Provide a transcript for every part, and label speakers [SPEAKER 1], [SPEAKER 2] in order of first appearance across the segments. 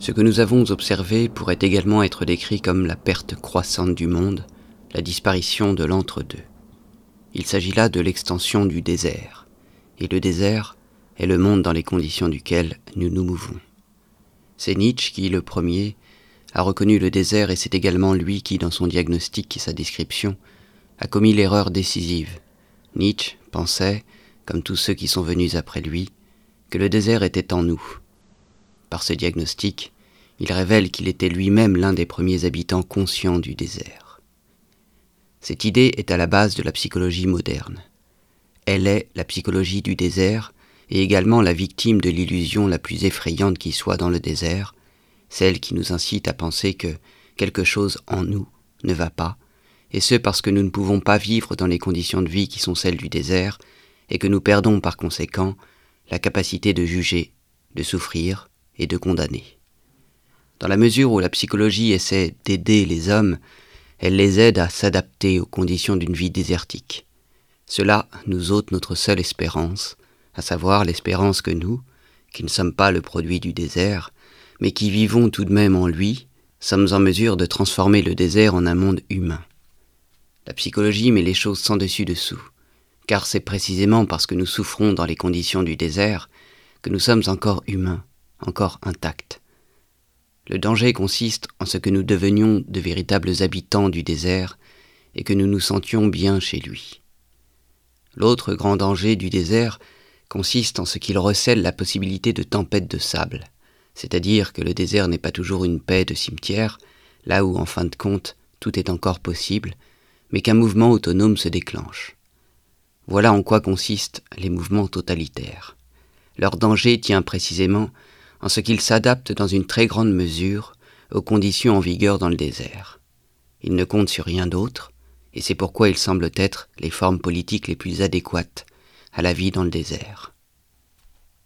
[SPEAKER 1] Ce que nous avons observé pourrait également être décrit comme la perte croissante du monde, la disparition de l'entre-deux. Il s'agit là de l'extension du désert, et le désert est le monde dans les conditions duquel nous nous mouvons. C'est Nietzsche qui, le premier, a reconnu le désert et c'est également lui qui, dans son diagnostic et sa description, a commis l'erreur décisive. Nietzsche pensait, comme tous ceux qui sont venus après lui, que le désert était en nous. Par ce diagnostic, il révèle qu'il était lui-même l'un des premiers habitants conscients du désert. Cette idée est à la base de la psychologie moderne. Elle est la psychologie du désert et également la victime de l'illusion la plus effrayante qui soit dans le désert, celle qui nous incite à penser que quelque chose en nous ne va pas, et ce parce que nous ne pouvons pas vivre dans les conditions de vie qui sont celles du désert, et que nous perdons par conséquent la capacité de juger, de souffrir et de condamner. Dans la mesure où la psychologie essaie d'aider les hommes, elle les aide à s'adapter aux conditions d'une vie désertique. Cela nous ôte notre seule espérance, à savoir l'espérance que nous, qui ne sommes pas le produit du désert, mais qui vivons tout de même en lui, sommes en mesure de transformer le désert en un monde humain. La psychologie met les choses sans dessus dessous, car c'est précisément parce que nous souffrons dans les conditions du désert que nous sommes encore humains, encore intacts. Le danger consiste en ce que nous devenions de véritables habitants du désert et que nous nous sentions bien chez lui. L'autre grand danger du désert consiste en ce qu'il recèle la possibilité de tempêtes de sable c'est-à-dire que le désert n'est pas toujours une paix de cimetière, là où en fin de compte tout est encore possible, mais qu'un mouvement autonome se déclenche. Voilà en quoi consistent les mouvements totalitaires. Leur danger tient précisément en ce qu'ils s'adaptent dans une très grande mesure aux conditions en vigueur dans le désert. Ils ne comptent sur rien d'autre, et c'est pourquoi ils semblent être les formes politiques les plus adéquates à la vie dans le désert.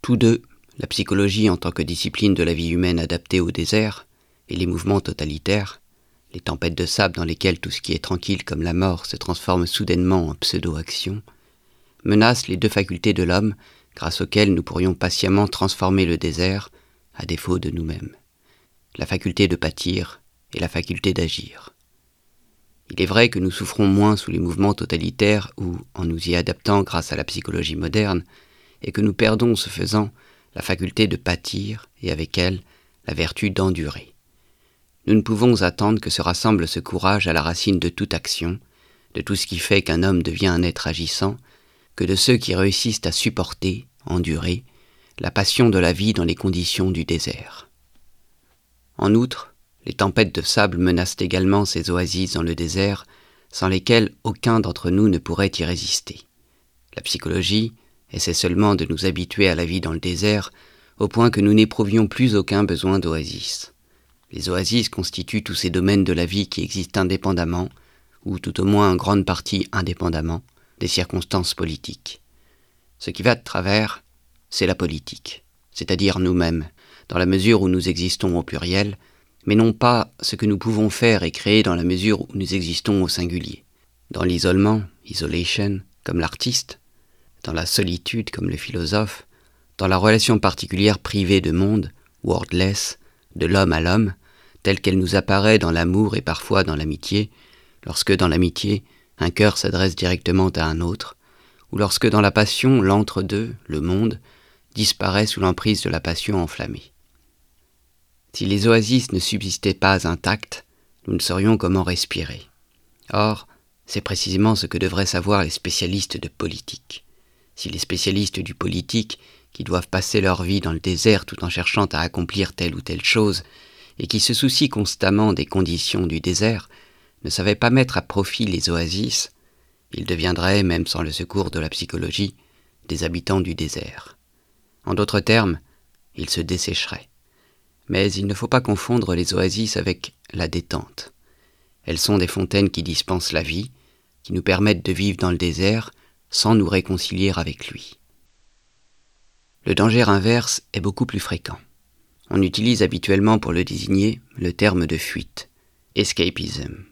[SPEAKER 1] Tous deux la psychologie en tant que discipline de la vie humaine adaptée au désert, et les mouvements totalitaires, les tempêtes de sable dans lesquelles tout ce qui est tranquille comme la mort se transforme soudainement en pseudo-action, menacent les deux facultés de l'homme grâce auxquelles nous pourrions patiemment transformer le désert à défaut de nous-mêmes, la faculté de pâtir et la faculté d'agir. Il est vrai que nous souffrons moins sous les mouvements totalitaires ou en nous y adaptant grâce à la psychologie moderne, et que nous perdons ce faisant la faculté de pâtir et avec elle la vertu d'endurer. Nous ne pouvons attendre que se rassemble ce courage à la racine de toute action, de tout ce qui fait qu'un homme devient un être agissant, que de ceux qui réussissent à supporter, endurer, la passion de la vie dans les conditions du désert. En outre, les tempêtes de sable menacent également ces oasis dans le désert, sans lesquelles aucun d'entre nous ne pourrait y résister. La psychologie, essaie seulement de nous habituer à la vie dans le désert, au point que nous n'éprouvions plus aucun besoin d'oasis. Les oasis constituent tous ces domaines de la vie qui existent indépendamment, ou tout au moins en grande partie indépendamment, des circonstances politiques. Ce qui va de travers, c'est la politique, c'est-à-dire nous-mêmes, dans la mesure où nous existons au pluriel, mais non pas ce que nous pouvons faire et créer dans la mesure où nous existons au singulier. Dans l'isolement, isolation, comme l'artiste, dans la solitude comme le philosophe, dans la relation particulière privée de monde, wordless, de l'homme à l'homme, telle qu'elle nous apparaît dans l'amour et parfois dans l'amitié, lorsque dans l'amitié, un cœur s'adresse directement à un autre, ou lorsque dans la passion, l'entre-deux, le monde, disparaît sous l'emprise de la passion enflammée. Si les oasis ne subsistaient pas intactes, nous ne saurions comment respirer. Or, c'est précisément ce que devraient savoir les spécialistes de politique si les spécialistes du politique, qui doivent passer leur vie dans le désert tout en cherchant à accomplir telle ou telle chose, et qui se soucient constamment des conditions du désert, ne savaient pas mettre à profit les oasis, ils deviendraient, même sans le secours de la psychologie, des habitants du désert. En d'autres termes, ils se dessécheraient. Mais il ne faut pas confondre les oasis avec la détente. Elles sont des fontaines qui dispensent la vie, qui nous permettent de vivre dans le désert, sans nous réconcilier avec lui. Le danger inverse est beaucoup plus fréquent. On utilise habituellement pour le désigner le terme de fuite, escapism.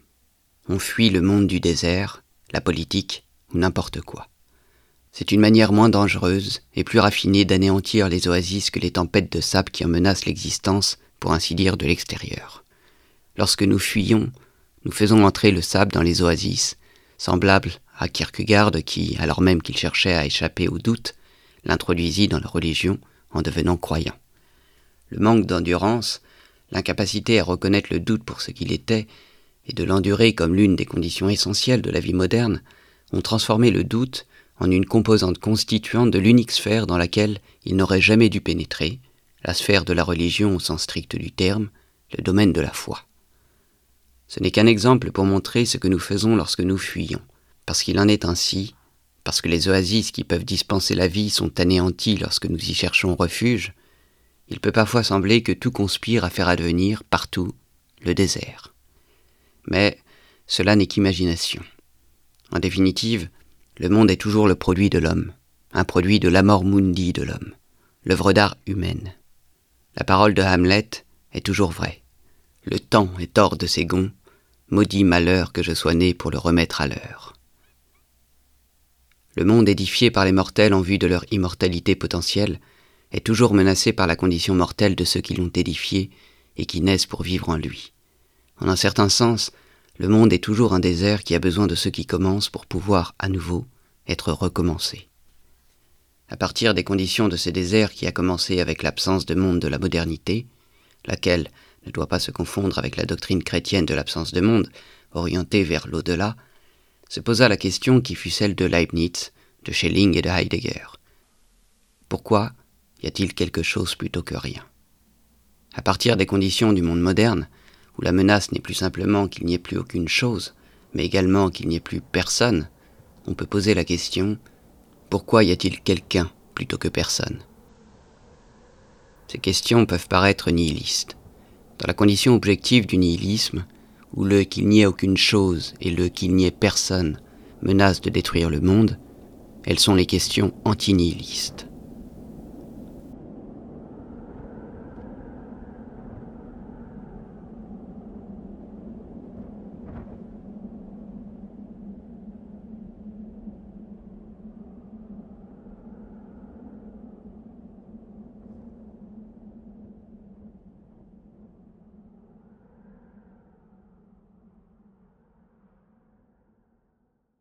[SPEAKER 1] On fuit le monde du désert, la politique ou n'importe quoi. C'est une manière moins dangereuse et plus raffinée d'anéantir les oasis que les tempêtes de sable qui en menacent l'existence pour ainsi dire, de l'extérieur. Lorsque nous fuyons, nous faisons entrer le sable dans les oasis, semblable à Kierkegaard qui, alors même qu'il cherchait à échapper au doute, l'introduisit dans la religion en devenant croyant. Le manque d'endurance, l'incapacité à reconnaître le doute pour ce qu'il était, et de l'endurer comme l'une des conditions essentielles de la vie moderne, ont transformé le doute en une composante constituante de l'unique sphère dans laquelle il n'aurait jamais dû pénétrer, la sphère de la religion au sens strict du terme, le domaine de la foi. Ce n'est qu'un exemple pour montrer ce que nous faisons lorsque nous fuyons, parce qu'il en est ainsi, parce que les oasis qui peuvent dispenser la vie sont anéanties lorsque nous y cherchons refuge, il peut parfois sembler que tout conspire à faire advenir, partout, le désert. Mais cela n'est qu'imagination. En définitive, le monde est toujours le produit de l'homme, un produit de l'amor mundi de l'homme, l'œuvre d'art humaine. La parole de Hamlet est toujours vraie. Le temps est hors de ses gonds, maudit malheur que je sois né pour le remettre à l'heure. Le monde édifié par les mortels en vue de leur immortalité potentielle est toujours menacé par la condition mortelle de ceux qui l'ont édifié et qui naissent pour vivre en lui. En un certain sens, le monde est toujours un désert qui a besoin de ceux qui commencent pour pouvoir, à nouveau, être recommencé. À partir des conditions de ce désert qui a commencé avec l'absence de monde de la modernité, laquelle ne doit pas se confondre avec la doctrine chrétienne de l'absence de monde, orientée vers l'au-delà, se posa la question qui fut celle de Leibniz, de Schelling et de Heidegger. Pourquoi y a-t-il quelque chose plutôt que rien? À partir des conditions du monde moderne, où la menace n'est plus simplement qu'il n'y ait plus aucune chose, mais également qu'il n'y ait plus personne, on peut poser la question pourquoi y a-t-il quelqu'un plutôt que personne? Ces questions peuvent paraître nihilistes. Dans la condition objective du nihilisme, où le qu'il n'y ait aucune chose et le qu'il n'y ait personne menacent de détruire le monde, elles sont les questions anti-nihilistes.